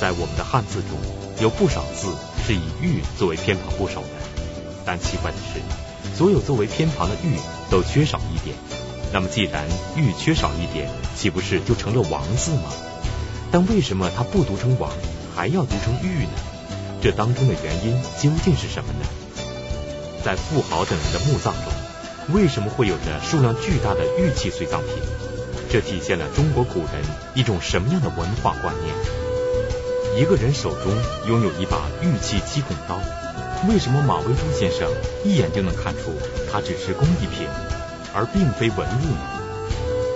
在我们的汉字中，有不少字是以玉作为偏旁部首的，但奇怪的是，所有作为偏旁的玉都缺少一点。那么，既然玉缺少一点，岂不是就成了王字吗？但为什么它不读成王，还要读成玉呢？这当中的原因究竟是什么呢？在富豪等人的墓葬中，为什么会有着数量巨大的玉器随葬品？这体现了中国古人一种什么样的文化观念？一个人手中拥有一把玉器击孔刀，为什么马未都先生一眼就能看出它只是工艺品，而并非文物呢？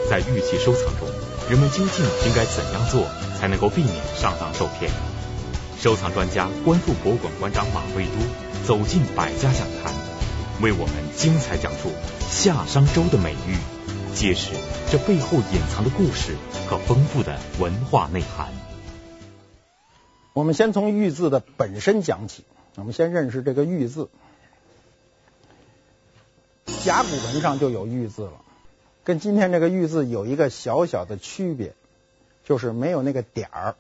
在玉器收藏中，人们究竟应该怎样做才能够避免上当受骗？收藏专家、观复博物馆馆长马未都走进百家讲坛，为我们精彩讲述夏商周的美玉。揭示这背后隐藏的故事和丰富的文化内涵。我们先从玉字的本身讲起。我们先认识这个玉字。甲骨文上就有玉字了，跟今天这个玉字有一个小小的区别，就是没有那个点儿，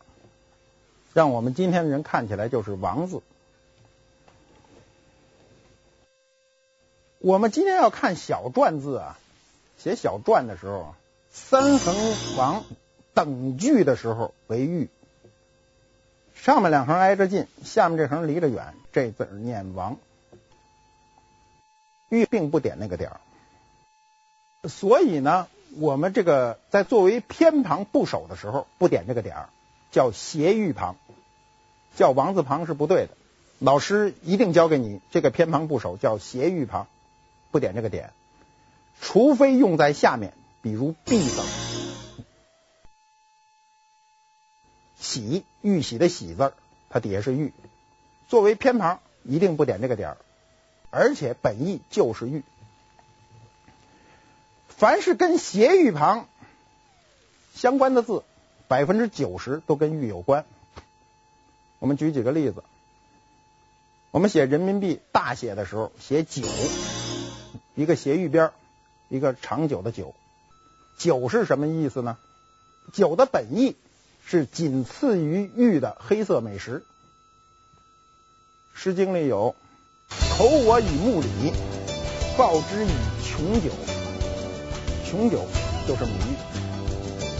让我们今天的人看起来就是王字。我们今天要看小篆字啊。写小篆的时候，三横王等距的时候为玉，上面两横挨着近，下面这横离着远，这字念王。玉并不点那个点儿，所以呢，我们这个在作为偏旁部首的时候不点这个点儿，叫斜玉旁，叫王字旁是不对的。老师一定教给你这个偏旁部首叫斜玉旁，不点这个点。除非用在下面，比如“璧”字，喜玉玺的“喜”字，它底下是玉，作为偏旁，一定不点这个点儿，而且本意就是玉。凡是跟斜玉旁相关的字，百分之九十都跟玉有关。我们举几个例子，我们写人民币大写的时候，写“九”，一个斜玉边。一个长久的久，久是什么意思呢？久的本意是仅次于玉的黑色美食。《诗经》里有“投我以木李，报之以琼酒”，琼酒就是美玉。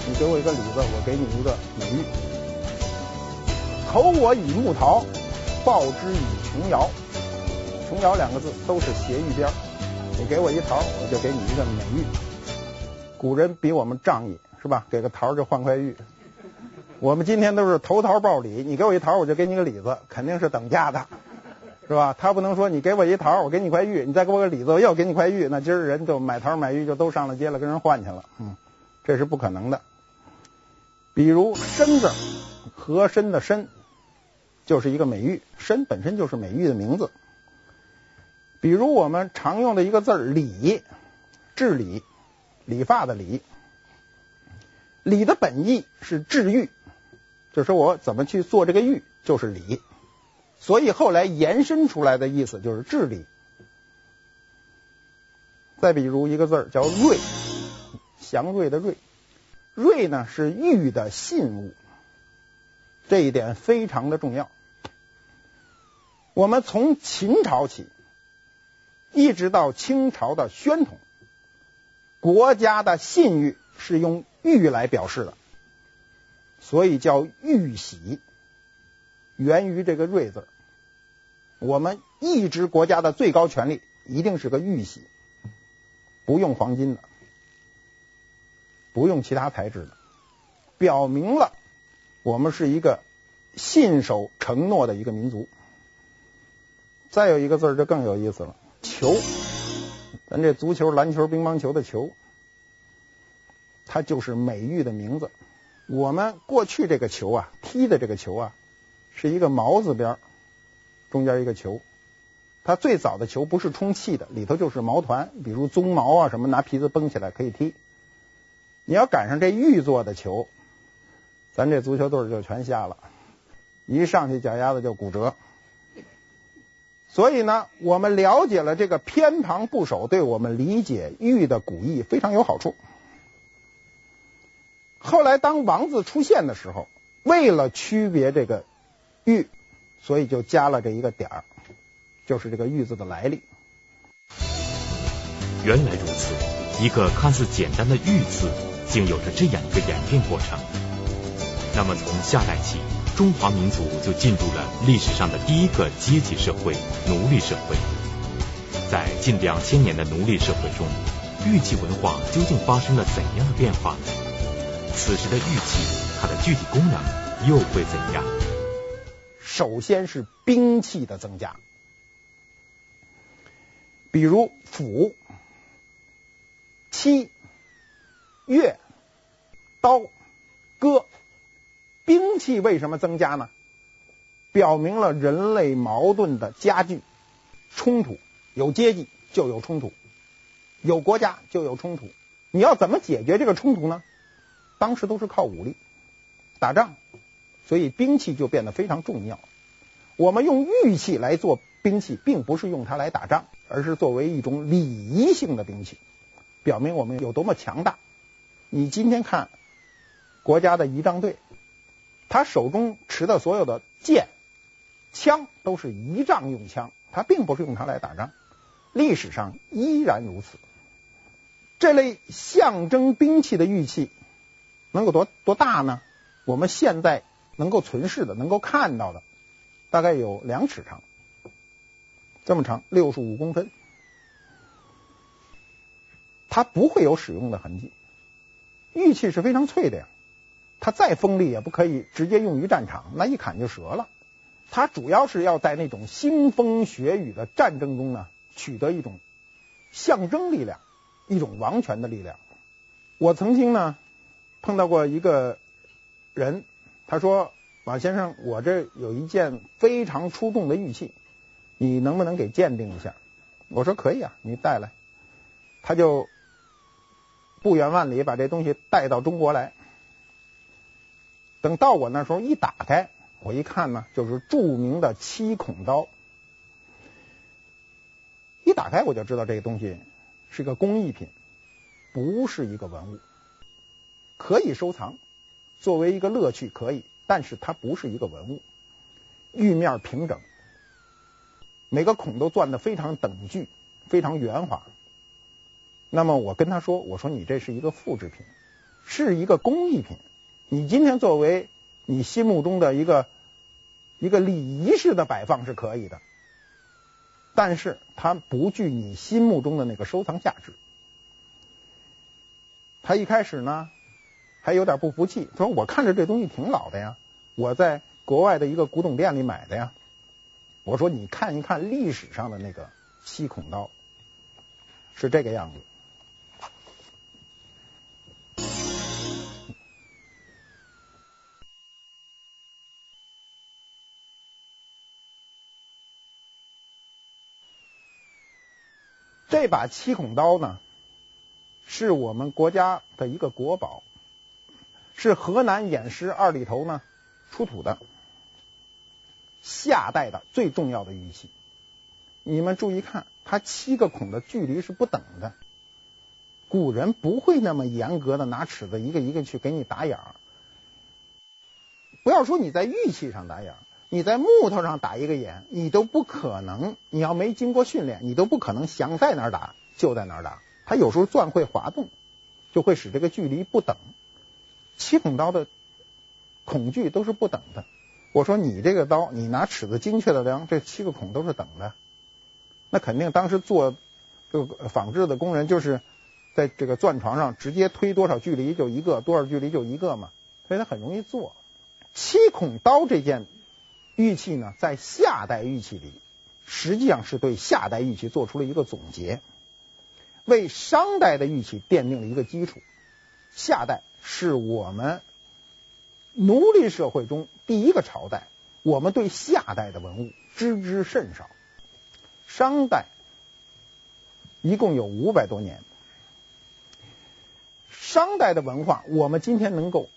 你给我一个李子，我给你一个美玉。投我以木桃，报之以琼瑶。琼瑶两个字都是斜玉边儿。你给我一桃，我就给你一个美玉。古人比我们仗义，是吧？给个桃就换块玉。我们今天都是投桃报李，你给我一桃，我就给你个李子，肯定是等价的，是吧？他不能说你给我一桃，我给你块玉，你再给我个李子，我又给你块玉，那今儿人就买桃买玉就都上了街了，跟人换去了。嗯，这是不可能的。比如“身”字，和珅的“身”，就是一个美玉，“申”本身就是美玉的名字。比如我们常用的一个字儿“理”，治理、理发的“理”，理的本意是治玉，就是说我怎么去做这个玉，就是礼。所以后来延伸出来的意思就是治理。再比如一个字儿叫“瑞”，祥瑞的“瑞”，瑞呢是玉的信物，这一点非常的重要。我们从秦朝起。一直到清朝的宣统，国家的信誉是用玉来表示的，所以叫玉玺，源于这个瑞字。我们一直国家的最高权力一定是个玉玺，不用黄金的，不用其他材质的，表明了我们是一个信守承诺的一个民族。再有一个字就更有意思了。球，咱这足球、篮球、乒乓球的球，它就是美玉的名字。我们过去这个球啊，踢的这个球啊，是一个毛字边，中间一个球。它最早的球不是充气的，里头就是毛团，比如鬃毛啊什么，拿皮子绷起来可以踢。你要赶上这玉做的球，咱这足球队就全瞎了，一上去脚丫子就骨折。所以呢，我们了解了这个偏旁部首，对我们理解玉的古意非常有好处。后来当王字出现的时候，为了区别这个玉，所以就加了这一个点儿，就是这个玉字的来历。原来如此，一个看似简单的玉字，竟有着这样一个演变过程。那么从夏代起，中华民族就进入了历史上的第一个阶级社会——奴隶社会。在近两千年的奴隶社会中，玉器文化究竟发生了怎样的变化呢？此时的玉器，它的具体功能又会怎样？首先是兵器的增加，比如斧、漆、钺、刀、戈。兵器为什么增加呢？表明了人类矛盾的加剧，冲突，有阶级就有冲突，有国家就有冲突。你要怎么解决这个冲突呢？当时都是靠武力打仗，所以兵器就变得非常重要。我们用玉器来做兵器，并不是用它来打仗，而是作为一种礼仪性的兵器，表明我们有多么强大。你今天看国家的仪仗队。他手中持的所有的剑、枪都是仪仗用枪，他并不是用它来打仗。历史上依然如此。这类象征兵器的玉器能有多多大呢？我们现在能够存世的、能够看到的，大概有两尺长，这么长，六十五公分。它不会有使用的痕迹。玉器是非常脆的呀。它再锋利也不可以直接用于战场，那一砍就折了。它主要是要在那种腥风血雨的战争中呢，取得一种象征力量，一种王权的力量。我曾经呢碰到过一个人，他说：“马先生，我这有一件非常出众的玉器，你能不能给鉴定一下？”我说：“可以啊，你带来。”他就不远万里把这东西带到中国来。等到我那时候一打开，我一看呢，就是著名的七孔刀。一打开我就知道这个东西是个工艺品，不是一个文物，可以收藏，作为一个乐趣可以，但是它不是一个文物。玉面平整，每个孔都钻得非常等距，非常圆滑。那么我跟他说：“我说你这是一个复制品，是一个工艺品。”你今天作为你心目中的一个一个礼仪式的摆放是可以的，但是它不具你心目中的那个收藏价值。他一开始呢还有点不服气，说：“我看着这东西挺老的呀，我在国外的一个古董店里买的呀。”我说：“你看一看历史上的那个七孔刀，是这个样子。”这把七孔刀呢，是我们国家的一个国宝，是河南偃师二里头呢出土的夏代的最重要的玉器。你们注意看，它七个孔的距离是不等的。古人不会那么严格的拿尺子一个一个去给你打眼儿。不要说你在玉器上打眼儿。你在木头上打一个眼，你都不可能。你要没经过训练，你都不可能想在哪儿打就在哪儿打。它有时候钻会滑动，就会使这个距离不等。七孔刀的孔距都是不等的。我说你这个刀，你拿尺子精确的量，这七个孔都是等的。那肯定当时做这个仿制的工人就是在这个钻床上直接推多少距离就一个，多少距离就一个嘛，所以它很容易做。七孔刀这件。玉器呢，在夏代玉器里，实际上是对夏代玉器做出了一个总结，为商代的玉器奠定了一个基础。夏代是我们奴隶社会中第一个朝代，我们对夏代的文物知之甚少。商代一共有五百多年，商代的文化，我们今天能够。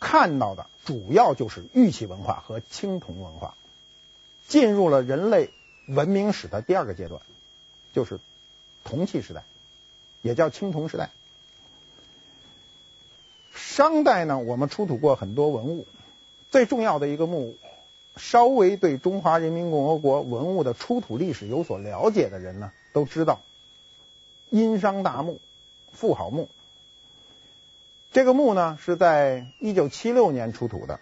看到的主要就是玉器文化和青铜文化，进入了人类文明史的第二个阶段，就是铜器时代，也叫青铜时代。商代呢，我们出土过很多文物，最重要的一个墓，稍微对中华人民共和国文物的出土历史有所了解的人呢，都知道殷商大墓妇好墓。这个墓呢，是在一九七六年出土的，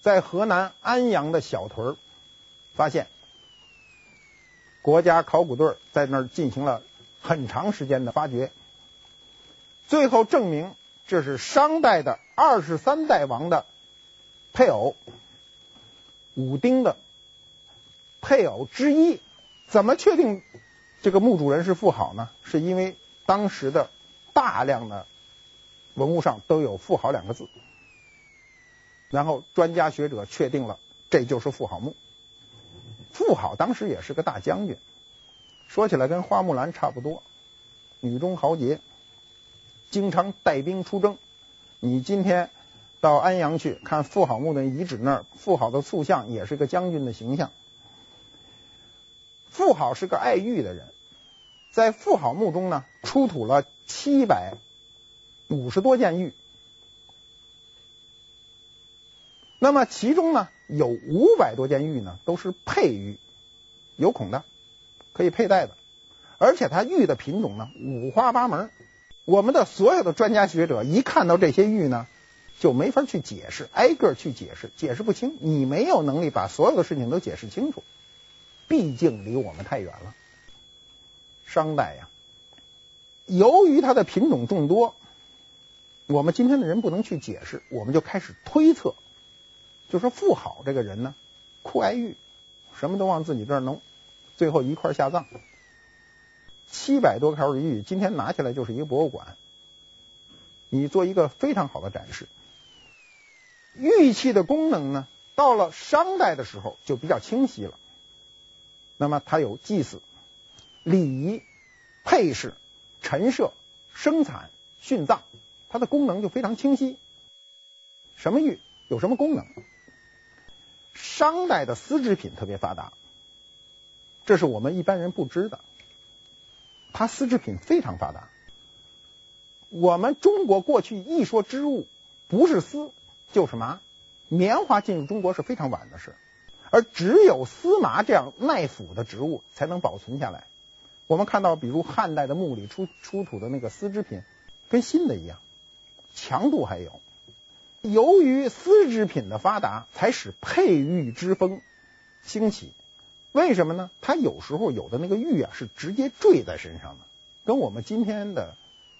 在河南安阳的小屯发现。国家考古队在那儿进行了很长时间的发掘，最后证明这是商代的二十三代王的配偶，武丁的配偶之一。怎么确定这个墓主人是妇好呢？是因为当时的大量的文物上都有“妇好”两个字，然后专家学者确定了这就是妇好墓。妇好当时也是个大将军，说起来跟花木兰差不多，女中豪杰，经常带兵出征。你今天到安阳去看妇好墓的遗址，那儿妇好的塑像也是个将军的形象。妇好是个爱玉的人，在妇好墓中呢，出土了七百五十多件玉，那么其中呢，有五百多件玉呢，都是佩玉，有孔的，可以佩戴的，而且它玉的品种呢五花八门。我们的所有的专家学者一看到这些玉呢，就没法去解释，挨个去解释，解释不清。你没有能力把所有的事情都解释清楚，毕竟离我们太远了。商代呀，由于它的品种众多，我们今天的人不能去解释，我们就开始推测。就说妇好这个人呢，酷爱玉，什么都往自己这儿弄，最后一块下葬。七百多条的玉，今天拿起来就是一个博物馆，你做一个非常好的展示。玉器的功能呢，到了商代的时候就比较清晰了。那么它有祭祀、礼仪、配饰、陈设、生产、殉葬，它的功能就非常清晰。什么玉有什么功能？商代的丝织品特别发达，这是我们一般人不知的。它丝织品非常发达。我们中国过去一说织物，不是丝就是麻，棉花进入中国是非常晚的事，而只有丝麻这样耐腐的植物才能保存下来。我们看到，比如汉代的墓里出出土的那个丝织品，跟新的一样，强度还有。由于丝织品的发达，才使佩玉之风兴起。为什么呢？它有时候有的那个玉啊，是直接坠在身上的，跟我们今天的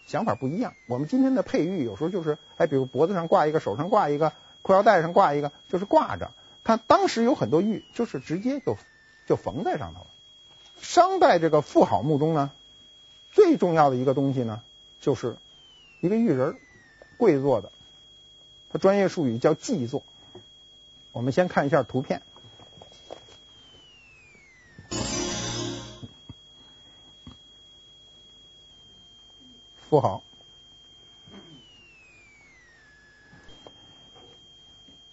想法不一样。我们今天的佩玉有时候就是，哎，比如脖子上挂一个，手上挂一个，裤腰带上挂一个，就是挂着。它当时有很多玉，就是直接就就缝在上头了。商代这个妇好墓中呢，最重要的一个东西呢，就是一个玉人，跪坐的。它专业术语叫祭坐。我们先看一下图片。不好，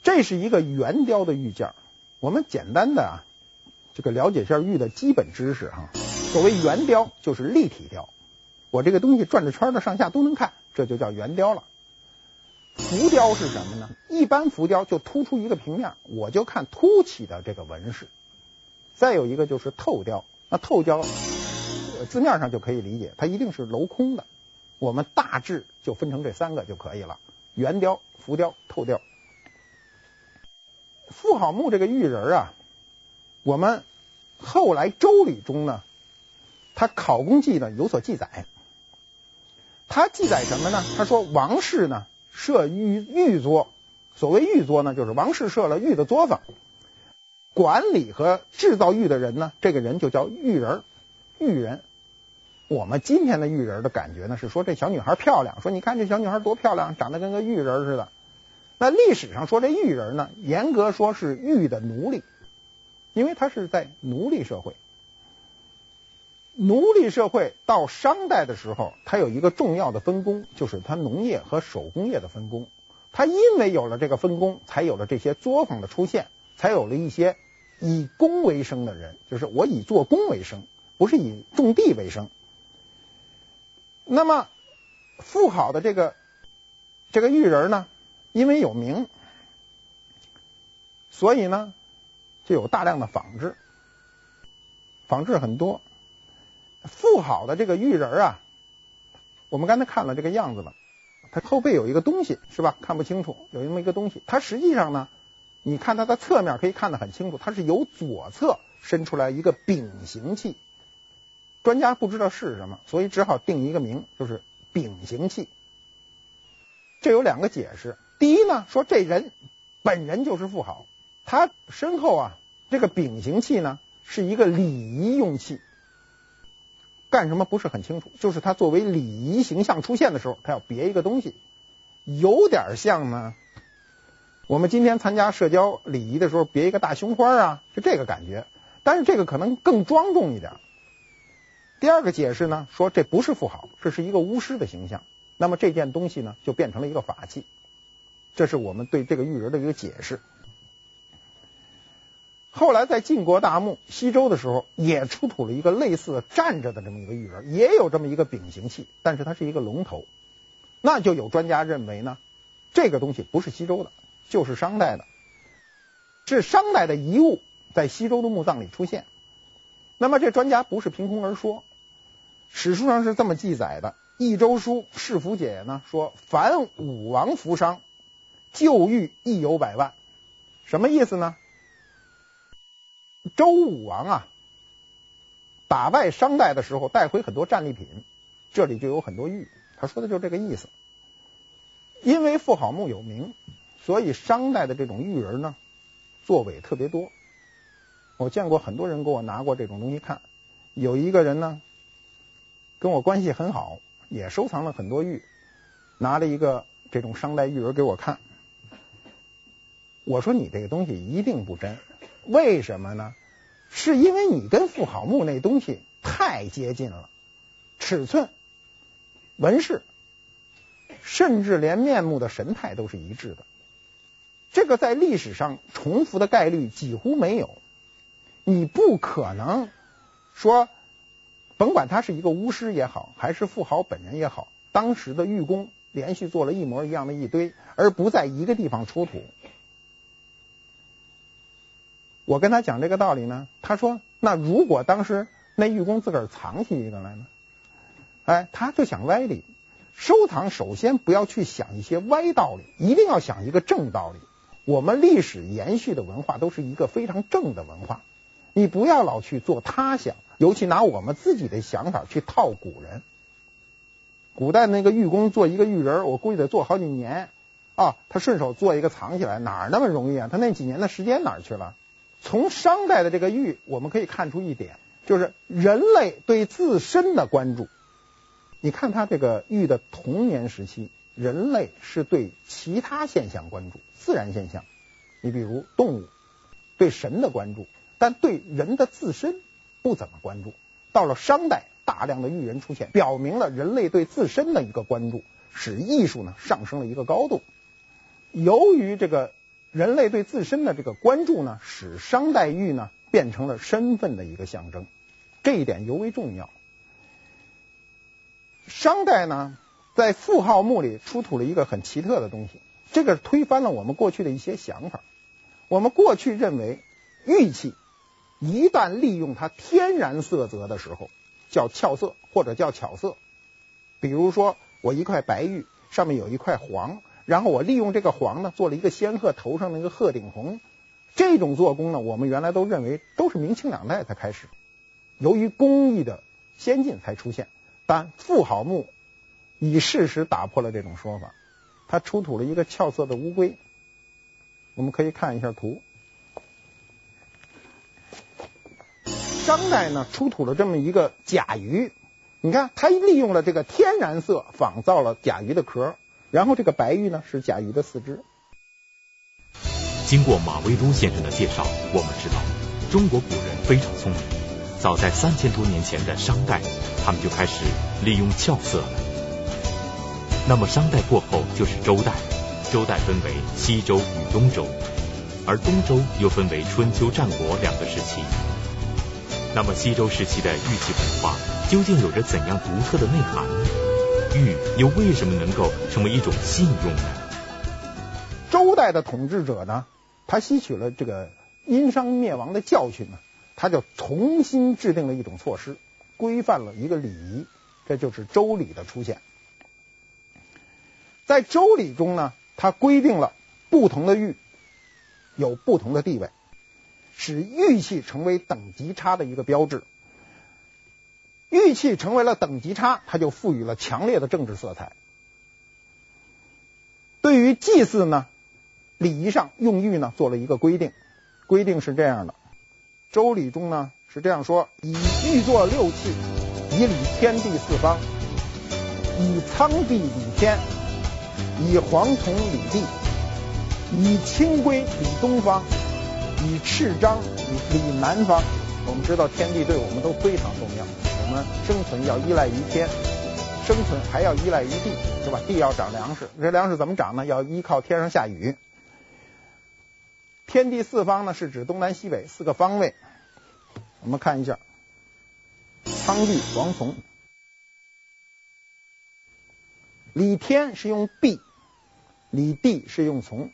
这是一个圆雕的玉件。我们简单的啊，这个了解一下玉的基本知识哈。所谓圆雕，就是立体雕。我这个东西转着圈的上下都能看，这就叫圆雕了。浮雕是什么呢？一般浮雕就突出一个平面，我就看凸起的这个纹饰。再有一个就是透雕，那透雕字面上就可以理解，它一定是镂空的。我们大致就分成这三个就可以了：圆雕、浮雕、透雕。妇好墓这个玉人啊，我们后来周礼中呢，他考工记呢有所记载。他记载什么呢？他说王室呢。设玉玉作，所谓玉作呢，就是王室设了玉的作坊，管理和制造玉的人呢，这个人就叫玉人，玉人。我们今天的玉人的感觉呢，是说这小女孩漂亮，说你看这小女孩多漂亮，长得跟个玉人似的。那历史上说这玉人呢，严格说是玉的奴隶，因为他是在奴隶社会。奴隶社会到商代的时候，它有一个重要的分工，就是它农业和手工业的分工。它因为有了这个分工，才有了这些作坊的出现，才有了一些以工为生的人，就是我以做工为生，不是以种地为生。那么，妇好的这个这个玉人呢，因为有名，所以呢就有大量的仿制，仿制很多。富好的这个玉人啊，我们刚才看了这个样子了，它后背有一个东西是吧？看不清楚，有那么一个东西。它实际上呢，你看它的侧面可以看得很清楚，它是由左侧伸出来一个丙形器。专家不知道是什么，所以只好定一个名，就是丙形器。这有两个解释。第一呢，说这人本人就是富豪，他身后啊这个丙形器呢是一个礼仪用器。干什么不是很清楚，就是他作为礼仪形象出现的时候，他要别一个东西，有点像呢。我们今天参加社交礼仪的时候，别一个大胸花啊，是这个感觉。但是这个可能更庄重一点。第二个解释呢，说这不是富豪，这是一个巫师的形象。那么这件东西呢，就变成了一个法器。这是我们对这个玉人的一个解释。后来在晋国大墓西周的时候，也出土了一个类似站着的这么一个玉人，也有这么一个丙形器，但是它是一个龙头。那就有专家认为呢，这个东西不是西周的，就是商代的，是商代的遗物在西周的墓葬里出现。那么这专家不是凭空而说，史书上是这么记载的：《益州书·世福解》呢说，凡武王服商，旧玉亦有百万。什么意思呢？周武王啊，打败商代的时候带回很多战利品，这里就有很多玉。他说的就是这个意思。因为妇好墓有名，所以商代的这种玉人呢，作为特别多。我见过很多人给我拿过这种东西看。有一个人呢，跟我关系很好，也收藏了很多玉，拿了一个这种商代玉人给我看。我说你这个东西一定不真。为什么呢？是因为你跟妇好墓那东西太接近了，尺寸、纹饰，甚至连面目的神态都是一致的。这个在历史上重复的概率几乎没有。你不可能说，甭管他是一个巫师也好，还是富豪本人也好，当时的玉工连续做了一模一样的一堆，而不在一个地方出土。我跟他讲这个道理呢，他说：“那如果当时那玉工自个儿藏起一个来呢？”哎，他就想歪理。收藏首先不要去想一些歪道理，一定要想一个正道理。我们历史延续的文化都是一个非常正的文化，你不要老去做他想，尤其拿我们自己的想法去套古人。古代那个玉工做一个玉人，我估计得做好几年啊。他顺手做一个藏起来，哪儿那么容易啊？他那几年的时间哪儿去了？从商代的这个玉，我们可以看出一点，就是人类对自身的关注。你看他这个玉的童年时期，人类是对其他现象关注，自然现象。你比如动物对神的关注，但对人的自身不怎么关注。到了商代，大量的玉人出现，表明了人类对自身的一个关注，使艺术呢上升了一个高度。由于这个。人类对自身的这个关注呢，使商代玉呢变成了身份的一个象征，这一点尤为重要。商代呢，在妇好墓里出土了一个很奇特的东西，这个推翻了我们过去的一些想法。我们过去认为，玉器一旦利用它天然色泽的时候，叫俏色或者叫巧色。比如说，我一块白玉上面有一块黄。然后我利用这个黄呢，做了一个仙鹤头上那个鹤顶红，这种做工呢，我们原来都认为都是明清两代才开始，由于工艺的先进才出现。但妇好墓以事实打破了这种说法，它出土了一个俏色的乌龟，我们可以看一下图。商代呢出土了这么一个甲鱼，你看它利用了这个天然色仿造了甲鱼的壳。然后这个白玉呢是甲鱼的四肢。经过马未都先生的介绍，我们知道中国古人非常聪明，早在三千多年前的商代，他们就开始利用俏色了。那么商代过后就是周代，周代分为西周与东周，而东周又分为春秋战国两个时期。那么西周时期的玉器文化究竟有着怎样独特的内涵？玉又为什么能够成为一种信用呢？周代的统治者呢，他吸取了这个殷商灭亡的教训呢，他就重新制定了一种措施，规范了一个礼仪，这就是周礼的出现。在周礼中呢，它规定了不同的玉有不同的地位，使玉器成为等级差的一个标志。玉器成为了等级差，它就赋予了强烈的政治色彩。对于祭祀呢，礼仪上用玉呢做了一个规定，规定是这样的：周礼中呢是这样说，以玉作六器，以礼天地四方，以苍璧礼天，以黄铜礼地，以清规礼东方，以赤章礼礼南方。我们知道天地对我们都非常重要。我们生存要依赖于天，生存还要依赖于地，是吧？地要长粮食，这粮食怎么长呢？要依靠天上下雨。天地四方呢，是指东南西北四个方位。我们看一下，苍璧、黄铜。礼天是用璧，礼地是用从。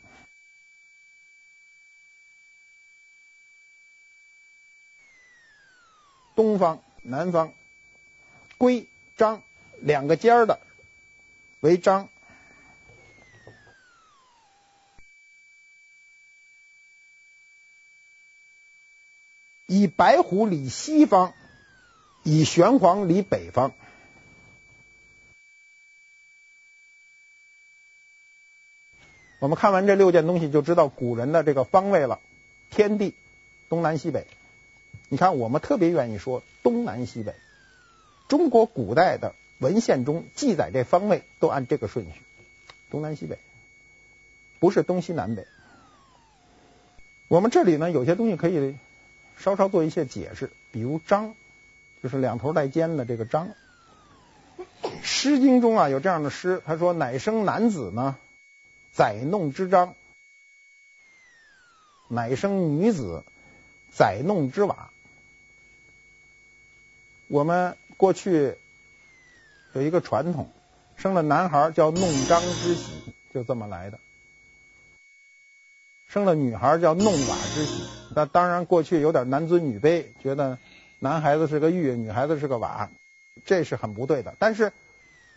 东方、南方。规章两个尖儿的为章，以白虎礼西方，以玄黄礼北方。我们看完这六件东西，就知道古人的这个方位了。天地东南西北，你看我们特别愿意说东南西北。中国古代的文献中记载这方位都按这个顺序，东南西北，不是东西南北。我们这里呢，有些东西可以稍稍做一些解释，比如章，就是两头带尖的这个章。《诗经》中啊有这样的诗，他说：“乃生男子呢，宰弄之章；乃生女子，宰弄之瓦。”我们。过去有一个传统，生了男孩叫弄璋之喜，就这么来的；生了女孩叫弄瓦之喜。那当然，过去有点男尊女卑，觉得男孩子是个玉，女孩子是个瓦，这是很不对的。但是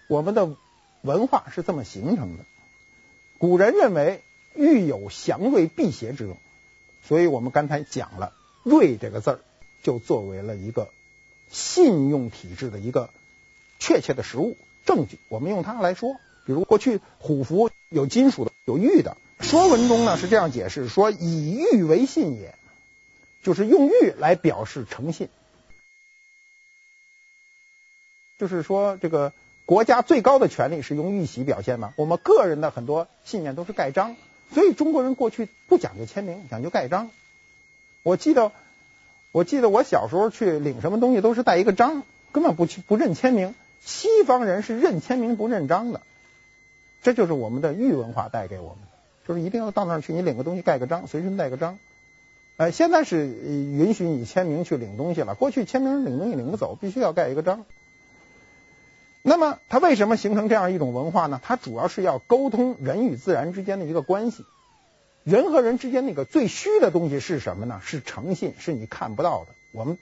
我们的文化是这么形成的。古人认为玉有祥瑞辟邪之用，所以我们刚才讲了“瑞”这个字儿，就作为了一个。信用体制的一个确切的实物证据，我们用它来说，比如过去虎符有金属的，有玉的。说文中呢是这样解释说：“以玉为信也”，就是用玉来表示诚信。就是说，这个国家最高的权力是用玉玺表现嘛。我们个人的很多信念都是盖章，所以中国人过去不讲究签名，讲究盖章。我记得。我记得我小时候去领什么东西都是带一个章，根本不去不认签名。西方人是认签名不认章的，这就是我们的玉文化带给我们的，就是一定要到那儿去，你领个东西盖个章，随身带个章。呃，现在是允许你签名去领东西了，过去签名领东西领不走，必须要盖一个章。那么它为什么形成这样一种文化呢？它主要是要沟通人与自然之间的一个关系。人和人之间那个最虚的东西是什么呢？是诚信，是你看不到的。我们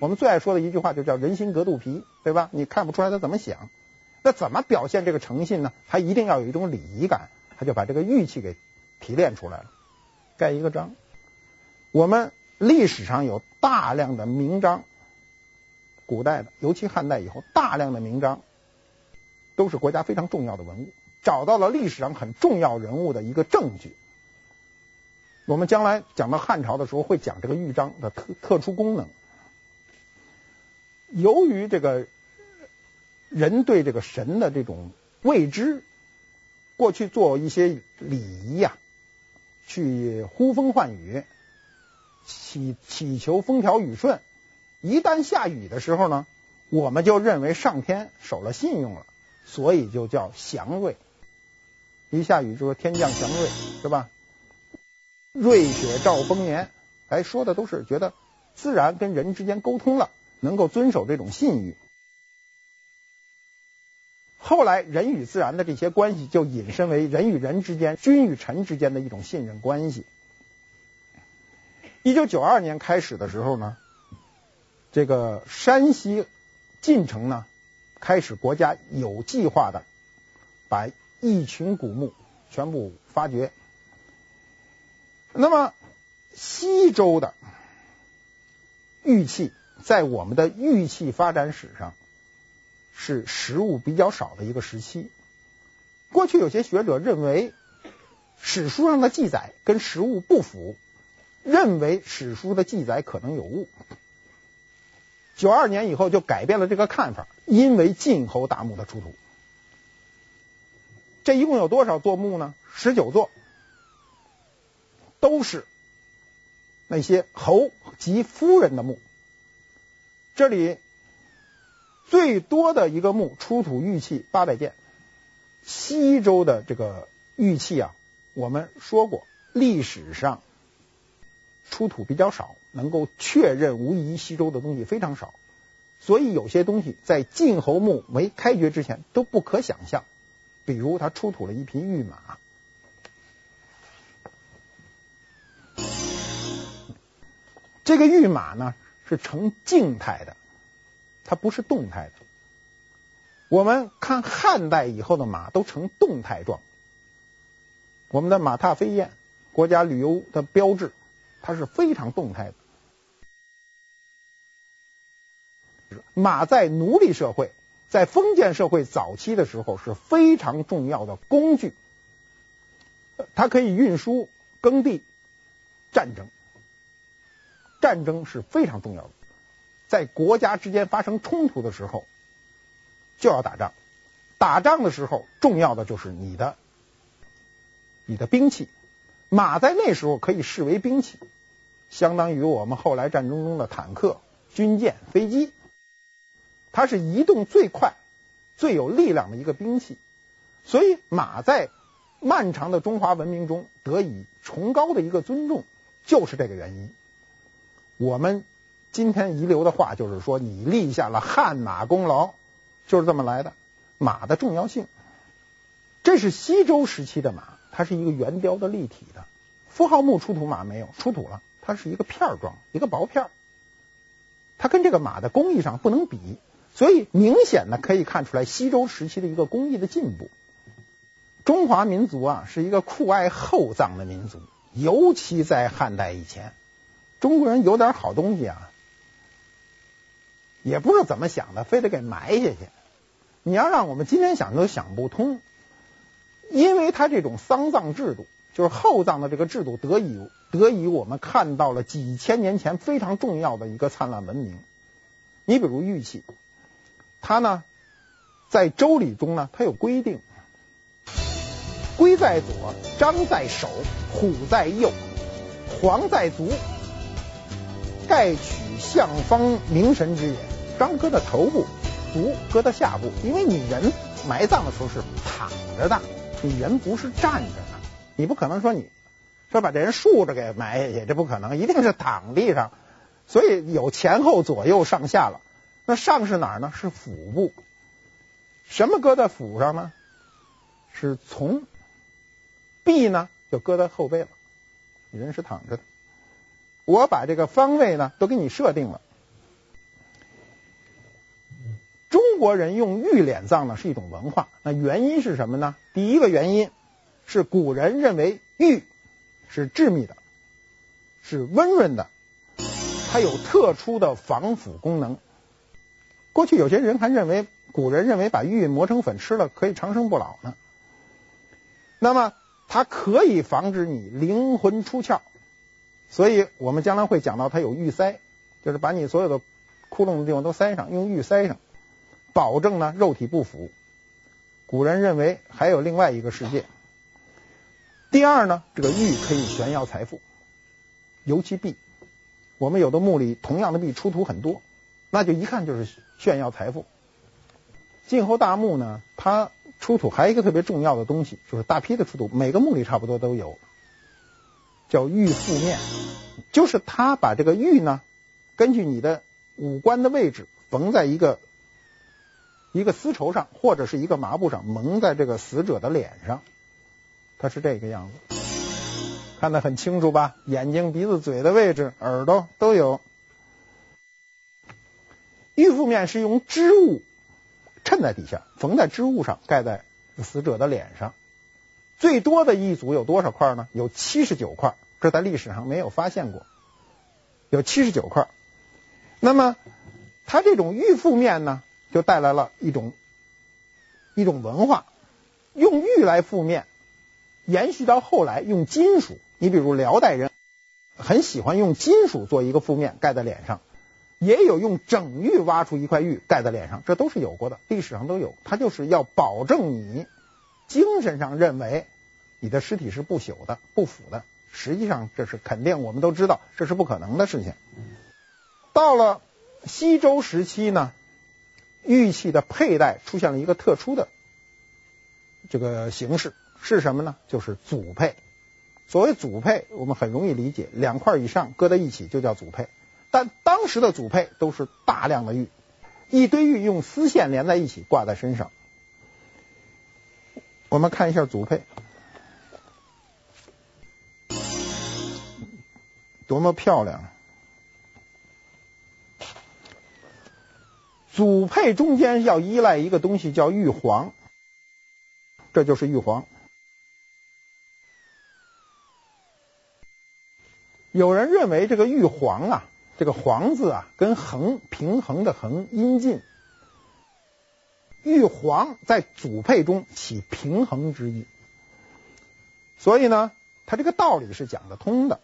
我们最爱说的一句话就叫“人心隔肚皮”，对吧？你看不出来他怎么想。那怎么表现这个诚信呢？他一定要有一种礼仪感，他就把这个玉器给提炼出来了，盖一个章。我们历史上有大量的名章，古代的，尤其汉代以后，大量的名章都是国家非常重要的文物，找到了历史上很重要人物的一个证据。我们将来讲到汉朝的时候，会讲这个豫章的特特殊功能。由于这个人对这个神的这种未知，过去做一些礼仪呀，去呼风唤雨，祈祈求风调雨顺。一旦下雨的时候呢，我们就认为上天守了信用了，所以就叫祥瑞。一下雨就说天降祥瑞，是吧？瑞雪兆丰年，哎，说的都是觉得自然跟人之间沟通了，能够遵守这种信誉。后来人与自然的这些关系就引申为人与人之间、君与臣之间的一种信任关系。一九九二年开始的时候呢，这个山西晋城呢，开始国家有计划的把一群古墓全部发掘。那么西周的玉器，在我们的玉器发展史上，是实物比较少的一个时期。过去有些学者认为，史书上的记载跟实物不符，认为史书的记载可能有误。九二年以后就改变了这个看法，因为晋侯大墓的出土。这一共有多少座墓呢？十九座，都是那些侯及夫人的墓。这里。最多的一个墓出土玉器八百件，西周的这个玉器啊，我们说过历史上出土比较少，能够确认无疑西周的东西非常少，所以有些东西在晋侯墓没开掘之前都不可想象，比如他出土了一匹玉马，这个御马呢是呈静态的。它不是动态的。我们看汉代以后的马都呈动态状。我们的马踏飞燕，国家旅游的标志，它是非常动态的。马在奴隶社会，在封建社会早期的时候是非常重要的工具，它可以运输、耕地、战争。战争是非常重要的。在国家之间发生冲突的时候，就要打仗。打仗的时候，重要的就是你的你的兵器。马在那时候可以视为兵器，相当于我们后来战争中的坦克、军舰、飞机。它是移动最快、最有力量的一个兵器。所以，马在漫长的中华文明中得以崇高的一个尊重，就是这个原因。我们。今天遗留的话就是说，你立下了汗马功劳，就是这么来的。马的重要性，这是西周时期的马，它是一个圆雕的立体的。符号墓出土马没有？出土了，它是一个片状，一个薄片。它跟这个马的工艺上不能比，所以明显的可以看出来西周时期的一个工艺的进步。中华民族啊，是一个酷爱厚葬的民族，尤其在汉代以前，中国人有点好东西啊。也不知道怎么想的，非得给埋下去。你要让我们今天想都想不通，因为他这种丧葬制度，就是厚葬的这个制度，得以得以我们看到了几千年前非常重要的一个灿烂文明。你比如玉器，它呢在周礼中呢，它有规定：龟在左，张在手，虎在右，黄在足，盖取象方明神之也。张搁在头部，足搁在下部，因为你人埋葬的时候是躺着的，你人不是站着的，你不可能说你说把这人竖着给埋下去，这不可能，一定是躺地上，所以有前后左右上下了。那上是哪儿呢？是腹部。什么搁在腹上呢？是从。臂呢就搁在后背了，人是躺着的。我把这个方位呢都给你设定了。中国人用玉脸葬呢是一种文化，那原因是什么呢？第一个原因是古人认为玉是致密的，是温润的，它有特殊的防腐功能。过去有些人还认为，古人认为把玉磨成粉吃了可以长生不老呢。那么它可以防止你灵魂出窍，所以我们将来会讲到它有玉塞，就是把你所有的窟窿的地方都塞上，用玉塞上。保证呢肉体不腐。古人认为还有另外一个世界。第二呢，这个玉可以炫耀财富，尤其璧。我们有的墓里同样的璧出土很多，那就一看就是炫耀财富。晋侯大墓呢，它出土还有一个特别重要的东西，就是大批的出土，每个墓里差不多都有，叫玉覆面，就是他把这个玉呢，根据你的五官的位置缝在一个。一个丝绸上或者是一个麻布上蒙在这个死者的脸上，它是这个样子，看得很清楚吧？眼睛、鼻子、嘴的位置、耳朵都有。玉覆面是用织物衬在底下，缝在织物上，盖在死者的脸上。最多的一组有多少块呢？有七十九块，这在历史上没有发现过，有七十九块。那么它这种玉覆面呢？就带来了一种一种文化，用玉来覆面，延续到后来用金属。你比如辽代人很喜欢用金属做一个覆面盖在脸上，也有用整玉挖出一块玉盖在脸上，这都是有过的，历史上都有。它就是要保证你精神上认为你的尸体是不朽的、不腐的，实际上这是肯定，我们都知道这是不可能的事情。到了西周时期呢？玉器的佩戴出现了一个特殊的这个形式，是什么呢？就是组佩。所谓组佩，我们很容易理解，两块以上搁在一起就叫组佩。但当时的组佩都是大量的玉，一堆玉用丝线连在一起挂在身上。我们看一下组佩，多么漂亮！组佩中间要依赖一个东西叫玉皇，这就是玉皇。有人认为这个玉皇啊，这个皇字啊，跟衡平衡的衡音近，玉皇在组佩中起平衡之意，所以呢，他这个道理是讲得通的。《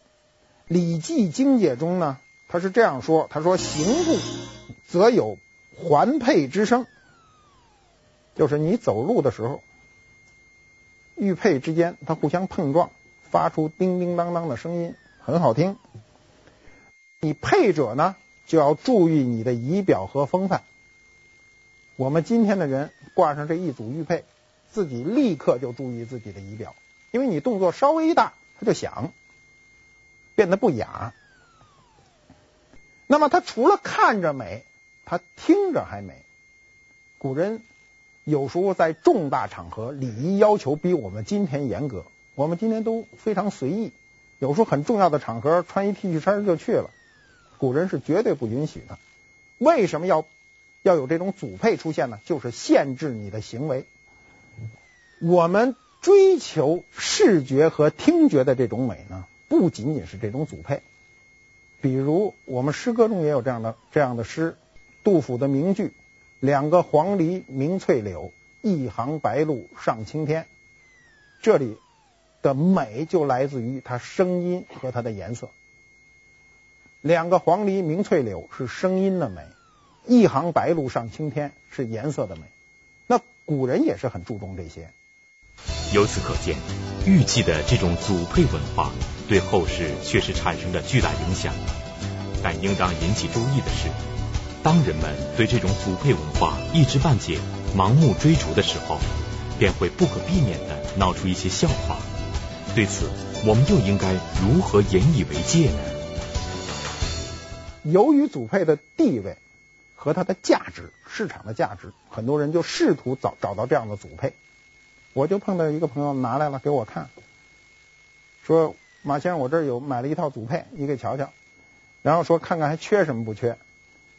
礼记经解》中呢，他是这样说：他说行步则有。环佩之声，就是你走路的时候，玉佩之间它互相碰撞，发出叮叮当当的声音，很好听。你佩者呢，就要注意你的仪表和风范。我们今天的人挂上这一组玉佩，自己立刻就注意自己的仪表，因为你动作稍微一大，它就响，变得不雅。那么它除了看着美。他听着还美。古人有时候在重大场合，礼仪要求比我们今天严格。我们今天都非常随意，有时候很重要的场合穿一 T 恤衫就去了。古人是绝对不允许的。为什么要要有这种组配出现呢？就是限制你的行为。我们追求视觉和听觉的这种美呢，不仅仅是这种组配。比如我们诗歌中也有这样的这样的诗。杜甫的名句：“两个黄鹂鸣翠柳，一行白鹭上青天。”这里的美就来自于它声音和它的颜色。两个黄鹂鸣翠柳是声音的美，一行白鹭上青天是颜色的美。那古人也是很注重这些。由此可见，玉器的这种组配文化对后世确实产生了巨大影响。但应当引起注意的是，当人们对这种组配文化一知半解、盲目追逐的时候，便会不可避免地闹出一些笑话。对此，我们又应该如何引以为戒呢？由于祖辈的地位和它的价值、市场的价值，很多人就试图找找到这样的组配。我就碰到一个朋友拿来了给我看，说：“马先生，我这有买了一套组配，你给瞧瞧。”然后说看看还缺什么不缺。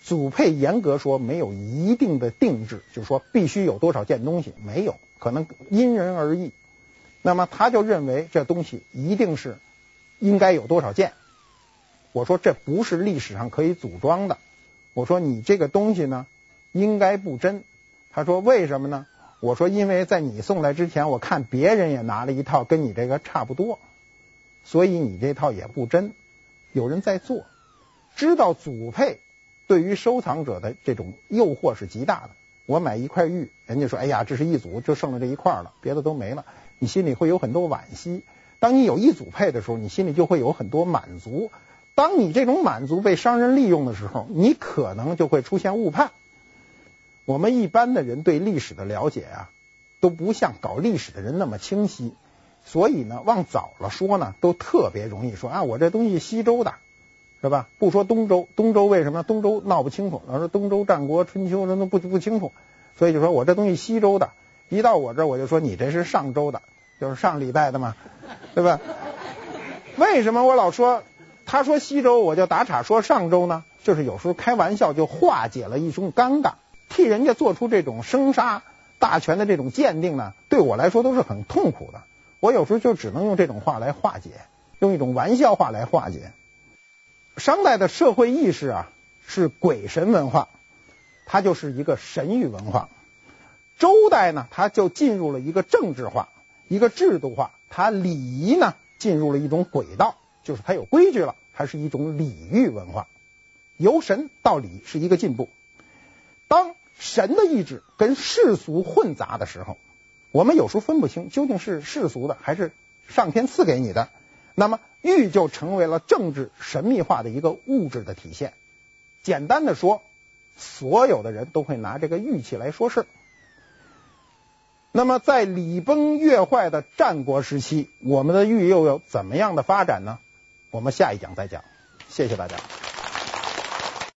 组配严格说没有一定的定制，就说必须有多少件东西，没有，可能因人而异。那么他就认为这东西一定是应该有多少件。我说这不是历史上可以组装的。我说你这个东西呢，应该不真。他说为什么呢？我说因为在你送来之前，我看别人也拿了一套跟你这个差不多，所以你这套也不真。有人在做，知道组配。对于收藏者的这种诱惑是极大的。我买一块玉，人家说：“哎呀，这是一组，就剩了这一块了，别的都没了。”你心里会有很多惋惜。当你有一组配的时候，你心里就会有很多满足。当你这种满足被商人利用的时候，你可能就会出现误判。我们一般的人对历史的了解啊，都不像搞历史的人那么清晰，所以呢，往早了说呢，都特别容易说啊，我这东西西周的。是吧？不说东周，东周为什么？东周闹不清楚，老说东周战国春秋人都不不清楚。所以就说我这东西西周的，一到我这儿我就说你这是上周的，就是上礼拜的嘛，对吧？为什么我老说他说西周我就打岔说上周呢？就是有时候开玩笑就化解了一种尴尬，替人家做出这种生杀大权的这种鉴定呢，对我来说都是很痛苦的。我有时候就只能用这种话来化解，用一种玩笑话来化解。商代的社会意识啊，是鬼神文化，它就是一个神域文化。周代呢，它就进入了一个政治化，一个制度化，它礼仪呢进入了一种轨道，就是它有规矩了，它是一种礼遇文化。由神到礼是一个进步。当神的意志跟世俗混杂的时候，我们有时候分不清究竟是世俗的还是上天赐给你的。那么玉就成为了政治神秘化的一个物质的体现。简单的说，所有的人都会拿这个玉器来说事。那么在礼崩乐坏的战国时期，我们的玉又有怎么样的发展呢？我们下一讲再讲。谢谢大家。